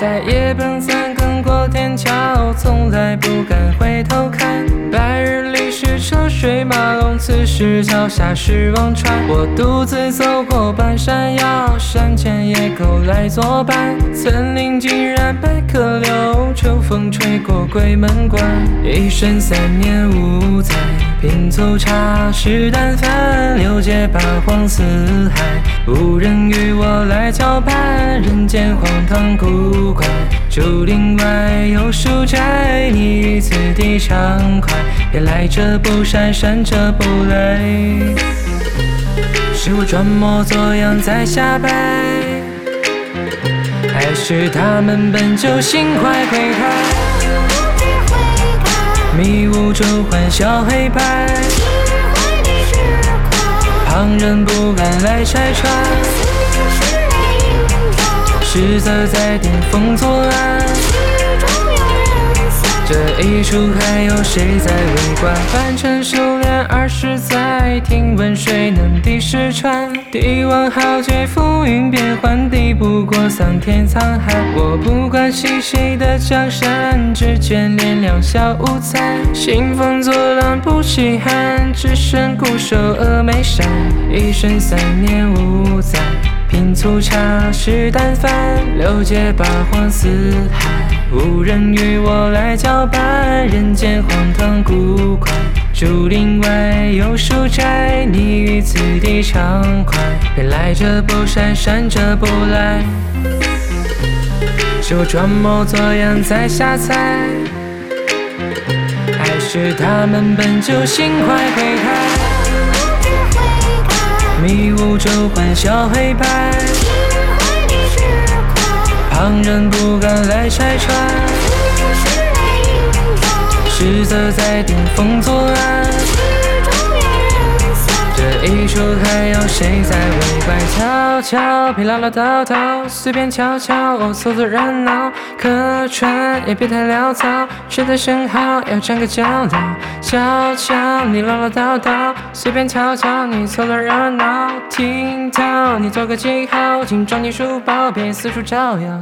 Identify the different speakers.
Speaker 1: 在夜半三更过天桥，从来不敢此时脚下是忘川。我独自走过半山腰，山前野狗来作伴。森林竟然百舸流，秋风吹过鬼门关。一生三年五载，品粗茶食淡饭，六界八荒四海，无人与我来交伴。人间荒唐古怪，竹林外有书斋，你于此地畅快。别来者不善，善者不来。是我装模作样在瞎掰，还是他们本就心怀鬼胎？迷雾中欢笑黑白，旁人不敢来拆穿。实则在顶风作案，这一出还有谁在围观？凡尘修炼二十载，听闻谁能敌石川？帝王豪杰浮云变幻，敌不过桑田沧海。我不关心谁的江山，只眷恋两小无猜。兴风作浪不稀罕，只剩固守峨眉山。一生三年五载。粗茶食淡饭，六界八荒四海，无人与我来交伴。人间荒唐古怪，竹林外有书斋，你于此地畅快。别来者不善，善者不来。是我装模作样在瞎猜，还是他们本就心怀鬼胎？迷雾中欢笑黑白，旁人不敢来拆穿。实则在顶风作案，这起初还有谁在围观？悄悄，别唠唠叨叨，随便瞧瞧，我凑凑热闹。客串也别太潦草，吃在身后，要占个角落。悄悄，你唠唠叨叨，随便瞧瞧，你凑凑热闹。听到，你做个记号，请装进书包，别四处招摇。